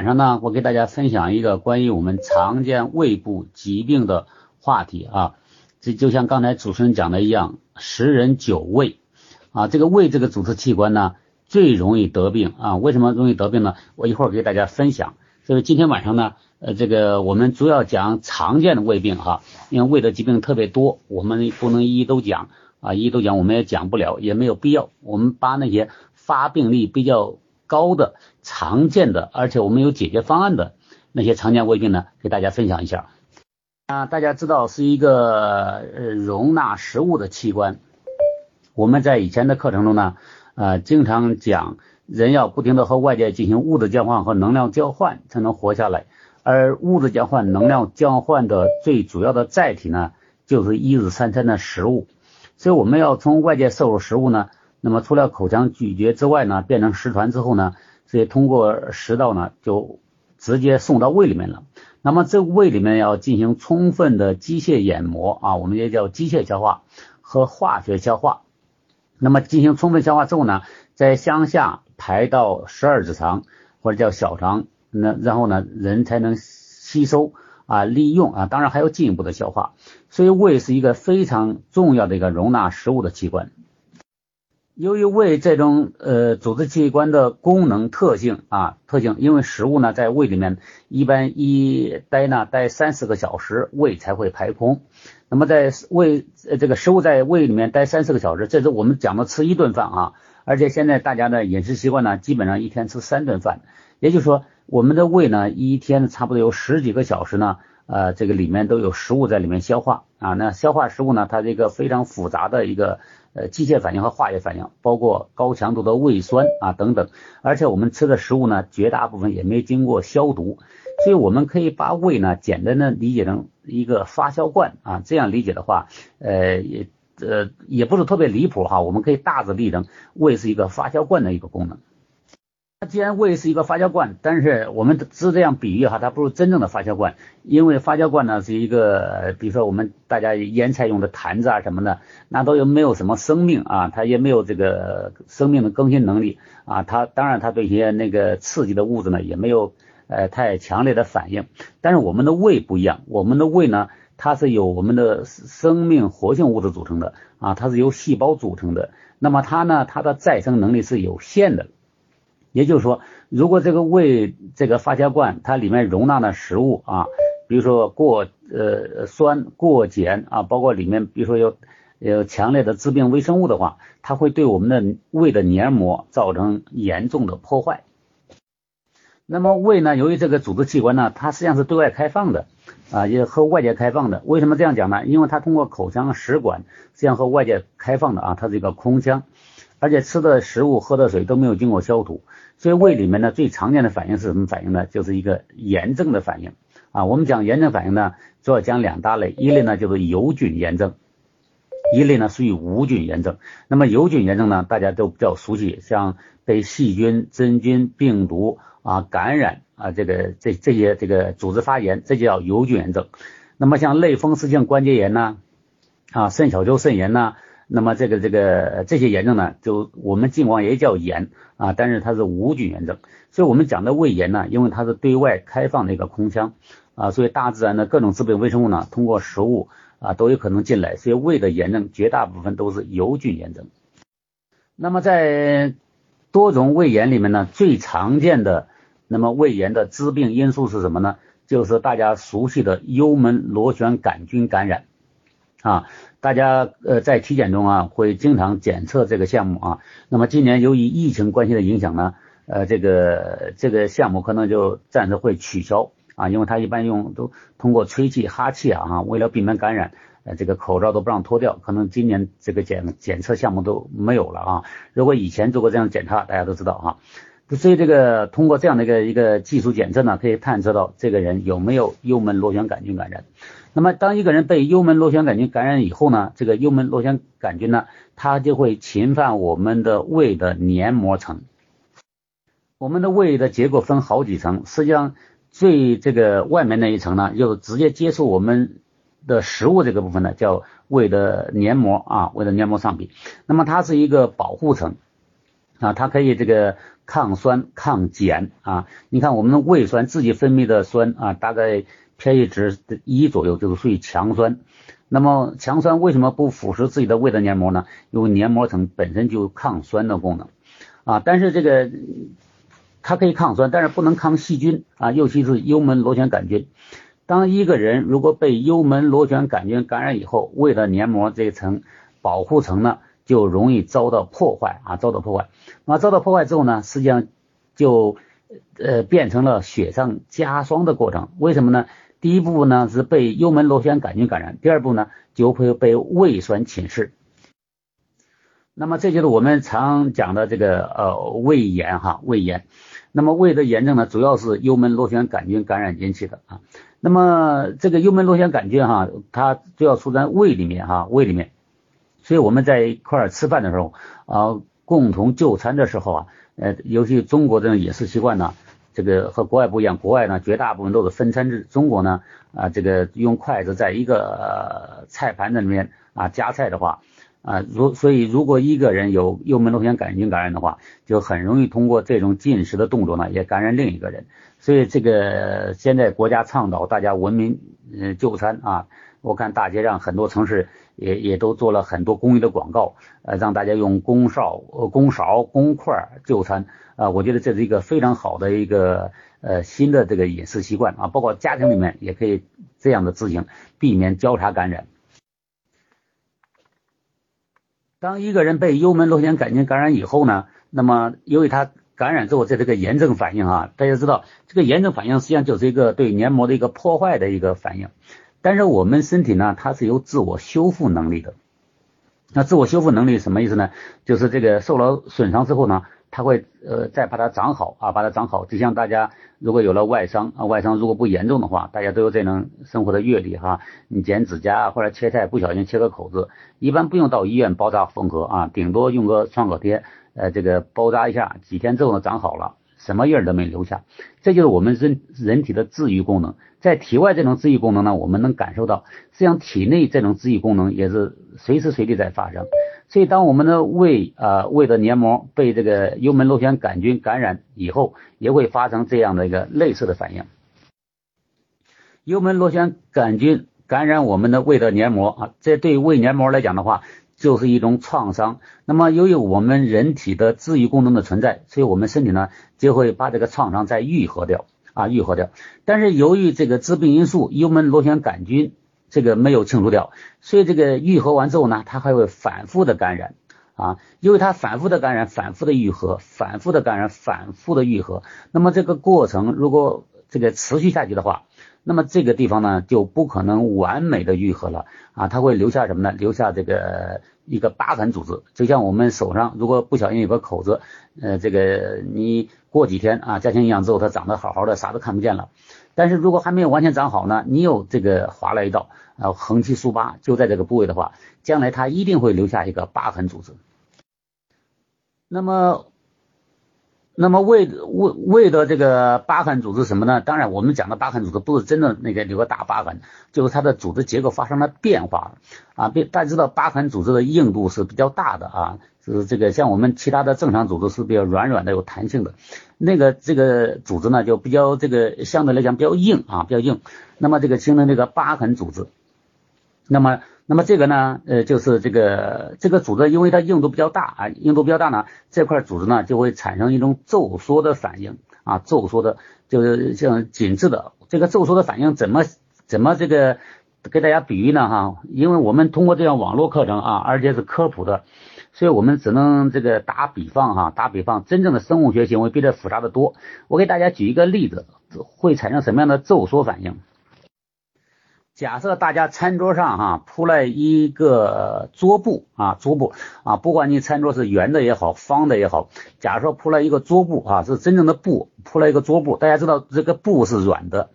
晚上呢，我给大家分享一个关于我们常见胃部疾病的话题啊。这就像刚才主持人讲的一样，十人九胃啊。这个胃这个组织器官呢，最容易得病啊。为什么容易得病呢？我一会儿给大家分享。所以今天晚上呢，呃，这个我们主要讲常见的胃病哈，因为胃的疾病特别多，我们不能一一都讲啊，一一都讲我们也讲不了，也没有必要。我们把那些发病率比较。高的常见的，而且我们有解决方案的那些常见胃病呢，给大家分享一下。啊，大家知道是一个呃容纳食物的器官。我们在以前的课程中呢，呃，经常讲人要不停的和外界进行物质交换和能量交换才能活下来，而物质交换、能量交换的最主要的载体呢，就是一日三餐的食物。所以我们要从外界摄入食物呢。那么除了口腔咀嚼之外呢，变成食团之后呢，这些通过食道呢就直接送到胃里面了。那么这胃里面要进行充分的机械研磨啊，我们也叫机械消化和化学消化。那么进行充分消化之后呢，再向下排到十二指肠或者叫小肠，那然后呢人才能吸收啊利用啊，当然还要进一步的消化。所以胃是一个非常重要的一个容纳食物的器官。由于胃这种呃组织器官的功能特性啊特性，因为食物呢在胃里面一般一待呢待三四个小时，胃才会排空。那么在胃呃这个食物在胃里面待三四个小时，这是我们讲的吃一顿饭啊。而且现在大家的饮食习惯呢，基本上一天吃三顿饭，也就是说我们的胃呢一天差不多有十几个小时呢，呃这个里面都有食物在里面消化啊。那消化食物呢，它是一个非常复杂的一个。呃，机械反应和化学反应，包括高强度的胃酸啊等等，而且我们吃的食物呢，绝大部分也没经过消毒，所以我们可以把胃呢简单的理解成一个发酵罐啊，这样理解的话，呃也呃也不是特别离谱哈，我们可以大致理解成胃是一个发酵罐的一个功能。它既然胃是一个发酵罐，但是我们只这样比喻哈，它不是真正的发酵罐，因为发酵罐呢是一个，比如说我们大家腌菜用的坛子啊什么的，那都有没有什么生命啊，它也没有这个生命的更新能力啊，它当然它对一些那个刺激的物质呢也没有呃太强烈的反应，但是我们的胃不一样，我们的胃呢它是由我们的生命活性物质组成的啊，它是由细胞组成的，那么它呢它的再生能力是有限的。也就是说，如果这个胃这个发酵罐它里面容纳的食物啊，比如说过呃酸、过碱啊，包括里面比如说有有强烈的致病微生物的话，它会对我们的胃的黏膜造成严重的破坏。那么胃呢，由于这个组织器官呢，它实际上是对外开放的啊，也和外界开放的。为什么这样讲呢？因为它通过口腔食管实际上和外界开放的啊，它是一个空腔。而且吃的食物、喝的水都没有经过消毒，所以胃里面呢最常见的反应是什么反应呢？就是一个炎症的反应啊。我们讲炎症反应呢，主要讲两大类，一类呢就是有菌炎症，一类呢属于无菌炎症。那么有菌炎症呢，大家都比较熟悉，像被细菌、真菌、病毒啊感染啊，这个这这些这个组织发炎，这就叫有菌炎症。那么像类风湿性关节炎呢，啊肾小球肾炎呢。那么这个这个这些炎症呢，就我们尽管也叫炎啊，但是它是无菌炎症。所以我们讲的胃炎呢，因为它是对外开放的一个空腔啊，所以大自然的各种致病微生物呢，通过食物啊都有可能进来。所以胃的炎症绝大部分都是有菌炎症。那么在多种胃炎里面呢，最常见的那么胃炎的致病因素是什么呢？就是大家熟悉的幽门螺旋杆菌感染。啊，大家呃在体检中啊会经常检测这个项目啊。那么今年由于疫情关系的影响呢，呃这个这个项目可能就暂时会取消啊，因为它一般用都通过吹气哈气啊，为了避免感染，呃这个口罩都不让脱掉，可能今年这个检检测项目都没有了啊。如果以前做过这样检查，大家都知道啊。所以这个通过这样的一个一个技术检测呢，可以探测到这个人有没有幽门螺旋杆菌感染。那么当一个人被幽门螺旋杆菌感染以后呢，这个幽门螺旋杆菌呢，它就会侵犯我们的胃的黏膜层。我们的胃的结构分好几层，实际上最这个外面那一层呢，就直接接触我们的食物这个部分呢，叫胃的黏膜啊，胃的黏膜上皮。那么它是一个保护层。啊，它可以这个抗酸抗碱啊。你看我们的胃酸自己分泌的酸啊，大概 pH 值一左右，就是属于强酸。那么强酸为什么不腐蚀自己的胃的黏膜呢？因为黏膜层本身就有抗酸的功能啊。但是这个它可以抗酸，但是不能抗细菌啊，尤其是幽门螺旋杆菌。当一个人如果被幽门螺旋杆菌感染以后，胃的黏膜这层保护层呢，就容易遭到破坏啊，遭到破坏。那遭到破坏之后呢，实际上就呃变成了雪上加霜的过程。为什么呢？第一步呢是被幽门螺旋杆菌感染，第二步呢就会被胃酸侵蚀。那么这就是我们常讲的这个呃胃炎哈，胃炎。那么胃的炎症呢，主要是幽门螺旋杆菌感染引起的啊。那么这个幽门螺旋杆菌哈，它主要出在胃里面哈，胃里面。所以我们在一块儿吃饭的时候啊，共同就餐的时候啊，呃，尤其中国的饮食习惯呢，这个和国外不一样，国外呢绝大部分都是分餐制，中国呢啊，这个用筷子在一个菜盘子里面啊夹菜的话。啊，如所以，如果一个人有幽门螺旋杆菌感染的话，就很容易通过这种进食的动作呢，也感染另一个人。所以，这个现在国家倡导大家文明嗯就餐啊，我看大街上很多城市也也都做了很多公益的广告，呃，让大家用公勺、呃公勺、公筷就餐啊。我觉得这是一个非常好的一个呃新的这个饮食习惯啊，包括家庭里面也可以这样的执行，避免交叉感染。当一个人被幽门螺旋杆菌感染以后呢，那么由于他感染之后，在这个炎症反应啊，大家知道这个炎症反应实际上就是一个对黏膜的一个破坏的一个反应。但是我们身体呢，它是有自我修复能力的。那自我修复能力什么意思呢？就是这个受了损伤之后呢。它会呃再把它长好啊，把它长好。就像大家如果有了外伤啊，外伤如果不严重的话，大家都有这种生活的阅历哈。你剪指甲或者切菜不小心切个口子，一般不用到医院包扎缝合啊，顶多用个创可贴呃这个包扎一下，几天之后呢长好了，什么印儿都没留下。这就是我们人人体的治愈功能。在体外这种治愈功能呢，我们能感受到，实际上体内这种治愈功能也是随时随地在发生。所以，当我们的胃啊胃的黏膜被这个幽门螺旋杆菌感染以后，也会发生这样的一个类似的反应。幽门螺旋杆菌感染我们的胃的黏膜啊，这对胃黏膜来讲的话，就是一种创伤。那么，由于我们人体的自愈功能的存在，所以我们身体呢就会把这个创伤再愈合掉啊，愈合掉。但是，由于这个致病因素幽门螺旋杆菌。这个没有清除掉，所以这个愈合完之后呢，它还会反复的感染啊，因为它反复的感染，反复的愈合，反复的感染，反复的愈合。那么这个过程如果这个持续下去的话，那么这个地方呢就不可能完美的愈合了啊，它会留下什么呢？留下这个一个疤痕组织，就像我们手上如果不小心有个口子，呃，这个你过几天啊加强营养之后，它长得好好的，啥都看不见了。但是如果还没有完全长好呢，你有这个划了一道，啊，横七竖八就在这个部位的话，将来它一定会留下一个疤痕组织。那么，那么胃胃胃的这个疤痕组织什么呢？当然，我们讲的疤痕组织不是真的那个留个大疤痕，就是它的组织结构发生了变化啊。别大家知道，疤痕组织的硬度是比较大的啊。是这个像我们其他的正常组织是比较软软的有弹性的，那个这个组织呢就比较这个相对来讲比较硬啊比较硬，那么这个形成这个疤痕组织，那么那么这个呢呃就是这个这个组织因为它硬度比较大啊硬度比较大呢这块组织呢就会产生一种皱缩的反应啊皱缩的就是像紧致的这个皱缩的反应怎么怎么这个给大家比喻呢哈因为我们通过这样网络课程啊而且是科普的。所以我们只能这个打比方哈，打比方，真正的生物学行为比这复杂的多。我给大家举一个例子，会产生什么样的皱缩反应？假设大家餐桌上哈铺了一个桌布啊，桌布啊，不管你餐桌是圆的也好，方的也好，假如说铺了一个桌布啊，是真正的布，铺了一个桌布，大家知道这个布是软的。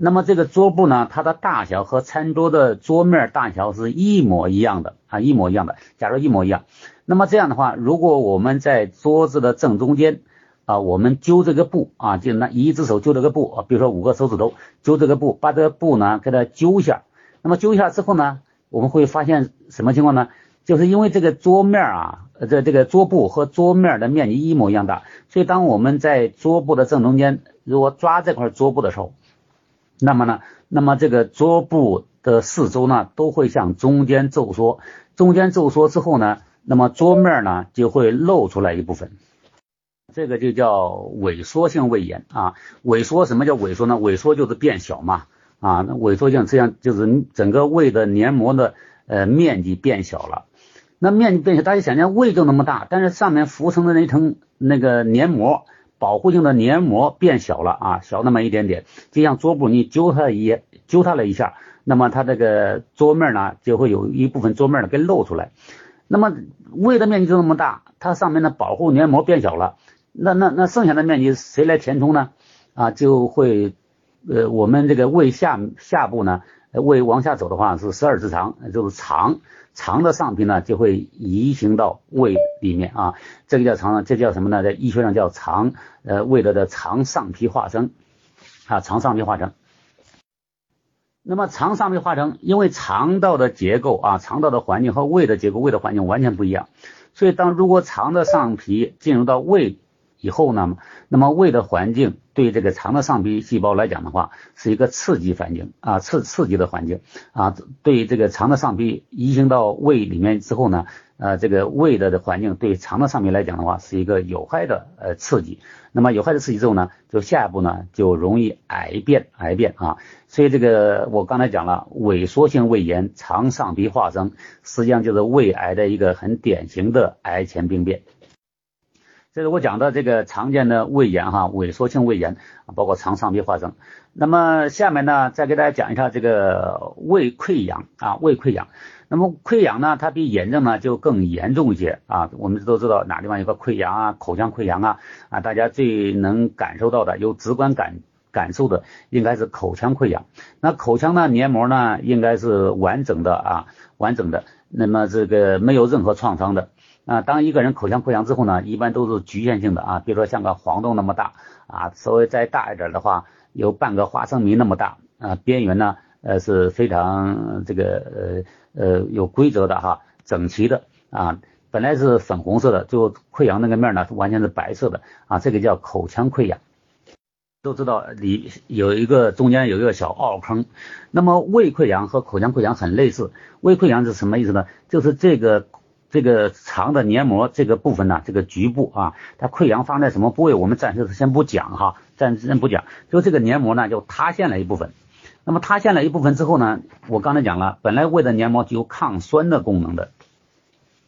那么这个桌布呢，它的大小和餐桌的桌面大小是一模一样的啊，一模一样的。假如一模一样，那么这样的话，如果我们在桌子的正中间啊，我们揪这个布啊，就拿一只手揪这个布啊，比如说五个手指头揪这个布，把这个布呢给它揪一下。那么揪一下之后呢，我们会发现什么情况呢？就是因为这个桌面啊，这这个桌布和桌面的面积一模一样大，所以当我们在桌布的正中间，如果抓这块桌布的时候，那么呢，那么这个桌布的四周呢都会向中间皱缩，中间皱缩之后呢，那么桌面呢就会露出来一部分，这个就叫萎缩性胃炎啊。萎缩什么叫萎缩呢？萎缩就是变小嘛啊，那萎缩性这样就是整个胃的黏膜的呃面积变小了。那面积变小，大家想想胃就那么大，但是上面浮层的那层那个黏膜。保护性的黏膜变小了啊，小那么一点点，就像桌布，你揪它一揪它了一下，那么它这个桌面呢就会有一部分桌面呢给露出来。那么胃的面积就那么大，它上面的保护黏膜变小了，那那那剩下的面积谁来填充呢？啊，就会呃我们这个胃下下部呢，胃往下走的话是十二指肠，就是肠。肠的上皮呢就会移行到胃里面啊，这个叫肠，这叫什么呢？在医学上叫肠，呃，胃的的肠上皮化生啊，肠上皮化生。那么肠上皮化生，因为肠道的结构啊，肠道的环境和胃的结构、胃的环境完全不一样，所以当如果肠的上皮进入到胃。以后呢，那么胃的环境对这个肠的上皮细胞来讲的话，是一个刺激环境啊，刺刺激的环境啊，对这个肠的上皮移行到胃里面之后呢，呃，这个胃的的环境对肠的上皮来讲的话，是一个有害的呃刺激。那么有害的刺激之后呢，就下一步呢就容易癌变，癌变啊。所以这个我刚才讲了，萎缩性胃炎、肠上皮化生，实际上就是胃癌的一个很典型的癌前病变。这是我讲的这个常见的胃炎哈，萎缩性胃炎，包括肠上皮化生。那么下面呢，再给大家讲一下这个胃溃疡啊，胃溃疡。那么溃疡呢，它比炎症呢就更严重一些啊。我们都知道哪地方有个溃疡啊，口腔溃疡啊啊，大家最能感受到的、有直观感感受的，应该是口腔溃疡。那口腔呢，黏膜呢，应该是完整的啊，完整的，那么这个没有任何创伤的。啊，当一个人口腔溃疡之后呢，一般都是局限性的啊，比如说像个黄豆那么大啊，稍微再大一点的话，有半个花生米那么大啊，边缘呢呃是非常这个呃呃有规则的哈，整齐的啊，本来是粉红色的，最后溃疡那个面呢完全是白色的啊，这个叫口腔溃疡。都知道里有一个中间有一个小凹坑，那么胃溃疡和口腔溃疡很类似，胃溃疡是什么意思呢？就是这个。这个肠的黏膜这个部分呢，这个局部啊，它溃疡放在什么部位？我们暂时先不讲哈，暂时先不讲。就这个黏膜呢，就塌陷了一部分。那么塌陷了一部分之后呢，我刚才讲了，本来胃的黏膜具有抗酸的功能的。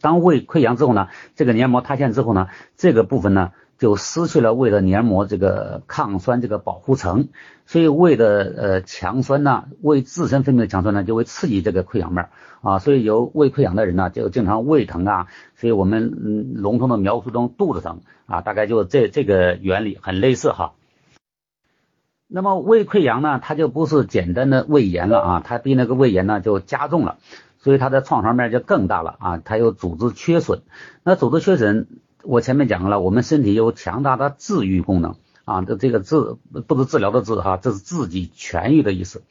当胃溃疡之后呢，这个黏膜塌陷之后呢，这个部分呢。就失去了胃的黏膜这个抗酸这个保护层，所以胃的呃强酸呢，胃自身分泌的强酸呢，就会刺激这个溃疡面啊，所以有胃溃疡的人呢，就经常胃疼啊，所以我们嗯笼统的描述中肚子疼啊，大概就这这个原理很类似哈。那么胃溃疡呢，它就不是简单的胃炎了啊，它比那个胃炎呢就加重了，所以它的创伤面就更大了啊，它有组织缺损，那组织缺损。我前面讲了，我们身体有强大的治愈功能啊，这这个治不是治疗的治哈，这是自己痊愈的意思。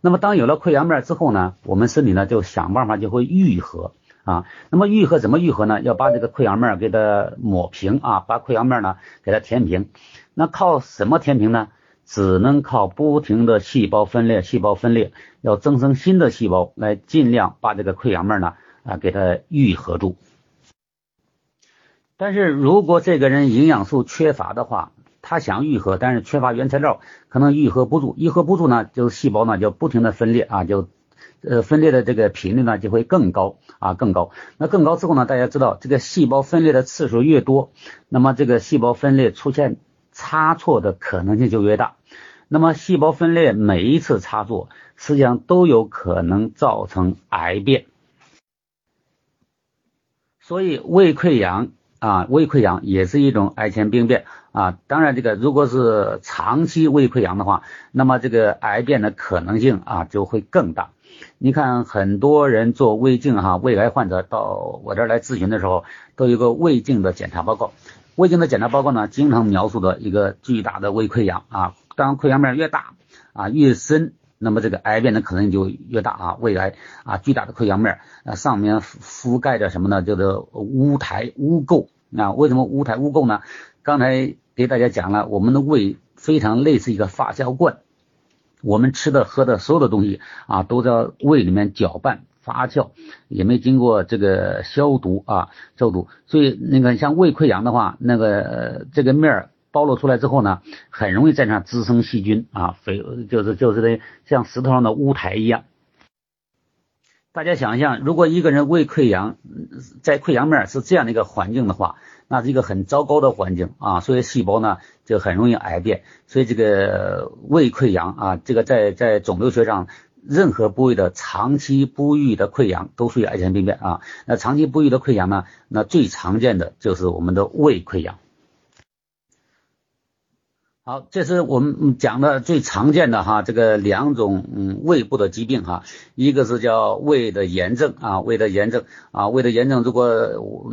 那么当有了溃疡面之后呢，我们身体呢就想办法就会愈合啊。那么愈合怎么愈合呢？要把这个溃疡面给它抹平啊，把溃疡面呢给它填平。那靠什么填平呢？只能靠不停的细胞分裂，细胞分裂要增生新的细胞来尽量把这个溃疡面呢啊给它愈合住。但是如果这个人营养素缺乏的话，他想愈合，但是缺乏原材料，可能愈合不住。愈合不住呢，就是细胞呢就不停的分裂啊，就呃分裂的这个频率呢就会更高啊更高。那更高之后呢，大家知道这个细胞分裂的次数越多，那么这个细胞分裂出现差错的可能性就越大。那么细胞分裂每一次差错，实际上都有可能造成癌变。所以胃溃疡。啊，胃溃疡也是一种癌前病变啊。当然，这个如果是长期胃溃疡的话，那么这个癌变的可能性啊就会更大。你看，很多人做胃镜哈，胃癌患者到我这儿来咨询的时候，都有个胃镜的检查报告。胃镜的检查报告呢，经常描述的一个巨大的胃溃疡啊。当溃疡面越大啊越深。那么这个癌变的可能性就越大啊，胃癌啊巨大的溃疡面啊上面覆盖着什么呢？叫做污苔污垢啊。为什么污苔污垢呢？刚才给大家讲了，我们的胃非常类似一个发酵罐，我们吃的喝的所有的东西啊都在胃里面搅拌。发酵也没经过这个消毒啊消毒，所以那个像胃溃疡的话，那个这个面儿暴露出来之后呢，很容易在那滋生细菌啊，肥就是就是的像石头上的污苔一样。大家想一想，如果一个人胃溃疡，在溃疡面是这样的一个环境的话，那是一个很糟糕的环境啊，所以细胞呢就很容易癌变。所以这个胃溃疡啊，这个在在肿瘤学上。任何部位的长期不愈的溃疡都属于癌前病变啊。那长期不愈的溃疡呢？那最常见的就是我们的胃溃疡。好，这是我们讲的最常见的哈，这个两种嗯胃部的疾病哈，一个是叫胃的炎症啊，胃的炎症啊，胃的炎症，如果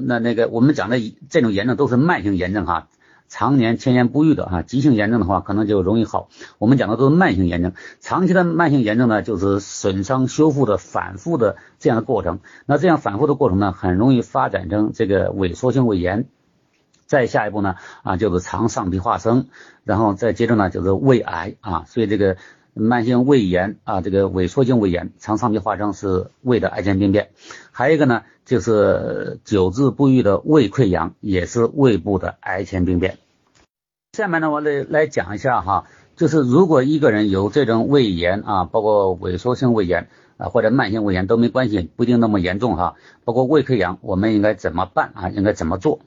那那个我们讲的这种炎症都是慢性炎症哈。常年千年不愈的哈，急性炎症的话可能就容易好。我们讲的都是慢性炎症，长期的慢性炎症呢，就是损伤修复的反复的这样的过程。那这样反复的过程呢，很容易发展成这个萎缩性胃炎。再下一步呢，啊就是肠上皮化生，然后再接着呢就是胃癌啊。所以这个慢性胃炎啊，这个萎缩性胃炎、肠上皮化生是胃的癌前病变。还有一个呢。就是久治不愈的胃溃疡，也是胃部的癌前病变。下面呢，我来来讲一下哈，就是如果一个人有这种胃炎啊，包括萎缩性胃炎啊，或者慢性胃炎都没关系，不一定那么严重哈。包括胃溃疡，我们应该怎么办啊？应该怎么做？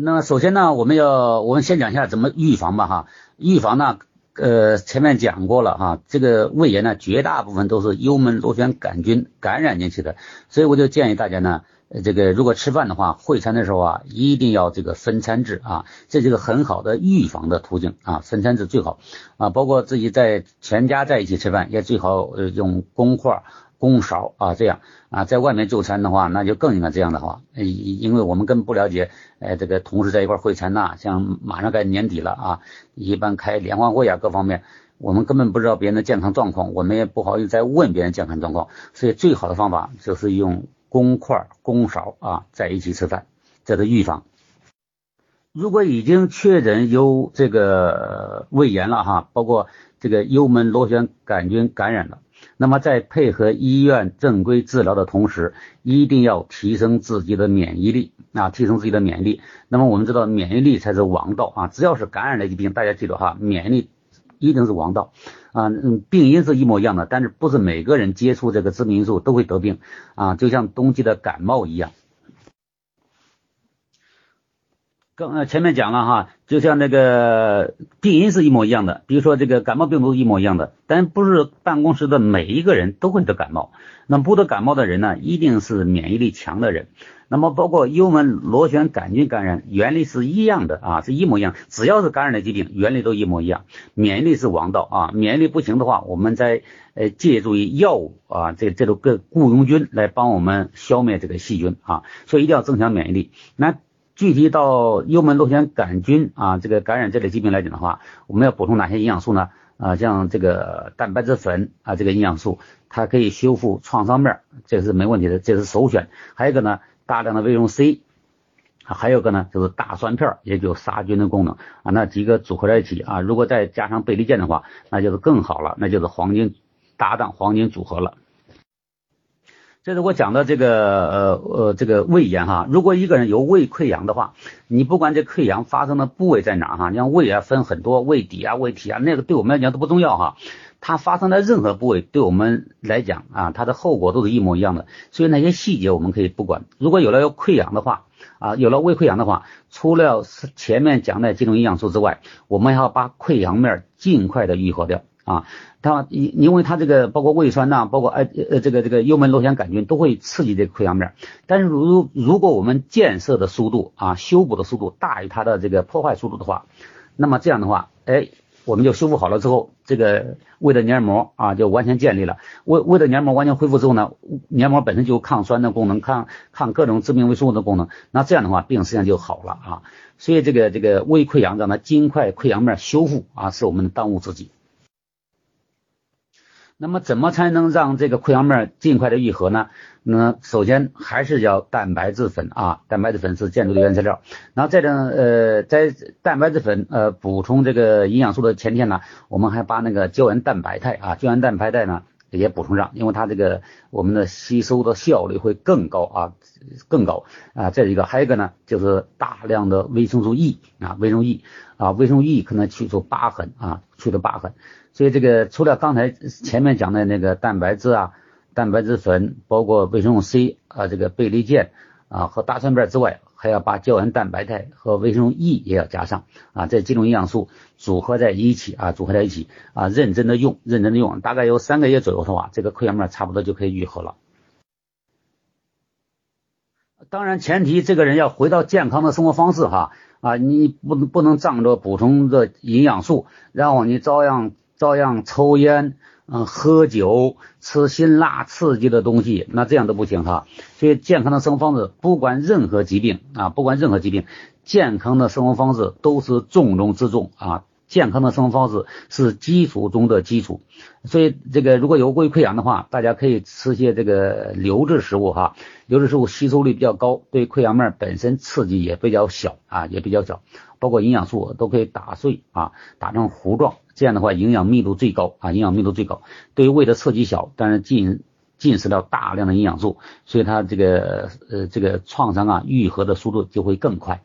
那首先呢，我们要我们先讲一下怎么预防吧哈。预防呢？呃，前面讲过了哈，这个胃炎呢，绝大部分都是幽门螺旋杆菌感染引起的，所以我就建议大家呢，这个如果吃饭的话，会餐的时候啊，一定要这个分餐制啊，这是个很好的预防的途径啊，分餐制最好啊，包括自己在全家在一起吃饭，也最好用公筷。公勺啊，这样啊，在外面就餐的话，那就更应该这样的话，因为我们根本不了解，呃，这个同事在一块会餐呐，像马上该年底了啊，一般开联欢会啊，各方面，我们根本不知道别人的健康状况，我们也不好意思再问别人健康状况，所以最好的方法就是用公筷、公勺啊，在一起吃饭，这是预防。如果已经确诊有这个胃炎了哈，包括这个幽门螺旋杆菌感染了。那么在配合医院正规治疗的同时，一定要提升自己的免疫力啊，提升自己的免疫力。那么我们知道，免疫力才是王道啊！只要是感染类疾病，大家记住哈，免疫力一定是王道啊。嗯，病因是一模一样的，但是不是每个人接触这个致病因素都会得病啊？就像冬季的感冒一样。刚呃前面讲了哈，就像那个病因是一模一样的，比如说这个感冒病毒一模一样的，但不是办公室的每一个人都会得感冒。那不得感冒的人呢，一定是免疫力强的人。那么包括幽门螺旋杆菌感染，原理是一样的啊，是一模一样。只要是感染的疾病，原理都一模一样。免疫力是王道啊，免疫力不行的话，我们再呃借助于药物啊，这这种个雇佣军来帮我们消灭这个细菌啊，所以一定要增强免疫力。那具体到幽门螺旋杆菌啊，这个感染这类疾病来讲的话，我们要补充哪些营养素呢？啊，像这个蛋白质粉啊，这个营养素它可以修复创伤面，这是没问题的，这是首选。还有一个呢，大量的维生素 C，还有个呢就是大蒜片，也就杀菌的功能啊。那几个组合在一起啊，如果再加上贝利健的话，那就是更好了，那就是黄金搭档、黄金组合了。这是我讲的这个呃呃这个胃炎哈，如果一个人有胃溃疡的话，你不管这溃疡发生的部位在哪哈，你像胃啊分很多，胃底啊、胃体啊，那个对我们来讲都不重要哈。它发生在任何部位，对我们来讲啊，它的后果都是一模一样的。所以那些细节我们可以不管。如果有了溃疡的话啊，有了胃溃疡的话，除了前面讲的几种营养素之外，我们还要把溃疡面尽快的愈合掉。啊，它因因为它这个包括胃酸呐，包括呃呃这个这个幽门螺旋杆菌都会刺激这个溃疡面，但是如如果我们建设的速度啊，修补的速度大于它的这个破坏速度的话，那么这样的话，哎，我们就修复好了之后，这个胃的黏膜啊就完全建立了，胃胃的黏膜完全恢复之后呢，黏膜本身就有抗酸的功能，抗抗各种致命微生物的功能，那这样的话病实际上就好了啊，所以这个这个胃溃疡让它尽快溃疡面修复啊，是我们的当务之急。那么怎么才能让这个溃疡面尽快的愈合呢？那首先还是要蛋白质粉啊，蛋白质粉是建筑的原材料。然后在这呃，在蛋白质粉呃补充这个营养素的前天呢，我们还把那个胶原蛋白肽啊，胶原蛋白肽呢也补充上，因为它这个我们的吸收的效率会更高啊，更高啊。再一个还有一个呢，就是大量的维生素 E 啊，维生素 E 啊，维生素 E 可能去除疤痕啊，去除疤痕。所以这个除了刚才前面讲的那个蛋白质啊、蛋白质粉，包括维生素 C 啊、这个贝利健啊和大蒜瓣之外，还要把胶原蛋白肽和维生素 E 也要加上啊，这几种营养素组合在一起啊，组合在一起啊，认真的用，认真的用，大概有三个月左右的话，这个溃疡面差不多就可以愈合了。当然前提这个人要回到健康的生活方式哈啊，你不能不能仗着补充的营养素，然后你照样。照样抽烟，嗯，喝酒，吃辛辣刺激的东西，那这样都不行哈。所以健康的生活方式，不管任何疾病啊，不管任何疾病，健康的生活方式都是重中之重啊。健康的生活方式是基础中的基础。所以这个如果有胃溃疡的话，大家可以吃些这个流质食物哈，流质食物吸收率比较高，对溃疡面本身刺激也比较小啊，也比较小。包括营养素都可以打碎啊，打成糊状，这样的话营养密度最高啊，营养密度最高。对于胃的刺激小，但是进进食了大量的营养素，所以它这个呃这个创伤啊愈合的速度就会更快。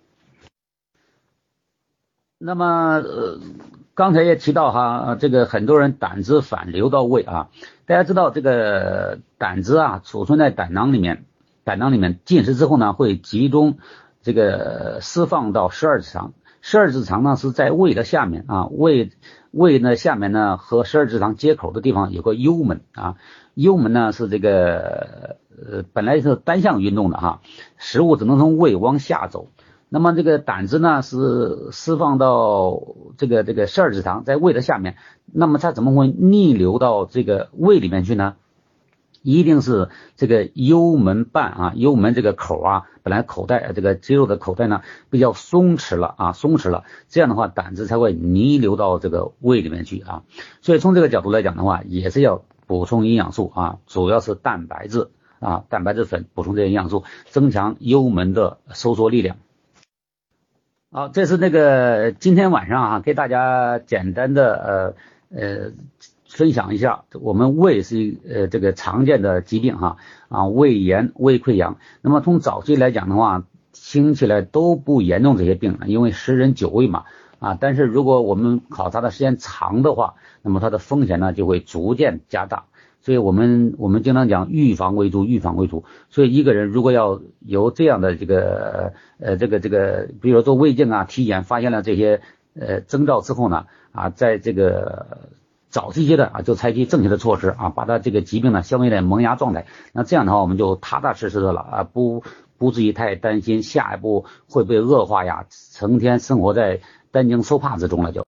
那么呃刚才也提到哈，这个很多人胆汁反流到胃啊，大家知道这个胆汁啊储存在胆囊里面，胆囊里面进食之后呢会集中这个释放到十二指肠。十二指肠呢是在胃的下面啊，胃胃呢下面呢和十二指肠接口的地方有个幽门啊，幽门呢是这个呃本来是单向运动的哈，食物只能从胃往下走，那么这个胆汁呢是释放到这个这个十二指肠在胃的下面，那么它怎么会逆流到这个胃里面去呢？一定是这个幽门瓣啊，幽门这个口啊，本来口袋这个肌肉的口袋呢比较松弛了啊，松弛了，这样的话胆汁才会逆流到这个胃里面去啊。所以从这个角度来讲的话，也是要补充营养素啊，主要是蛋白质啊，蛋白质粉补充这些营养素，增强幽门的收缩力量。好，这是那个今天晚上啊，给大家简单的呃呃。分享一下，我们胃是呃这个常见的疾病哈啊胃炎、胃溃疡。那么从早期来讲的话，听起来都不严重这些病，因为十人九胃嘛啊。但是如果我们考察的时间长的话，那么它的风险呢就会逐渐加大。所以我们我们经常讲预防为主，预防为主。所以一个人如果要有这样的这个呃这个这个，比如说做胃镜啊、体检发现了这些呃征兆之后呢啊，在这个。早期阶段啊，就采取正确的措施啊，把他这个疾病呢消灭在萌芽状态。那这样的话，我们就踏踏实实的了啊，不不至于太担心下一步会被恶化呀，成天生活在担惊受怕之中了就。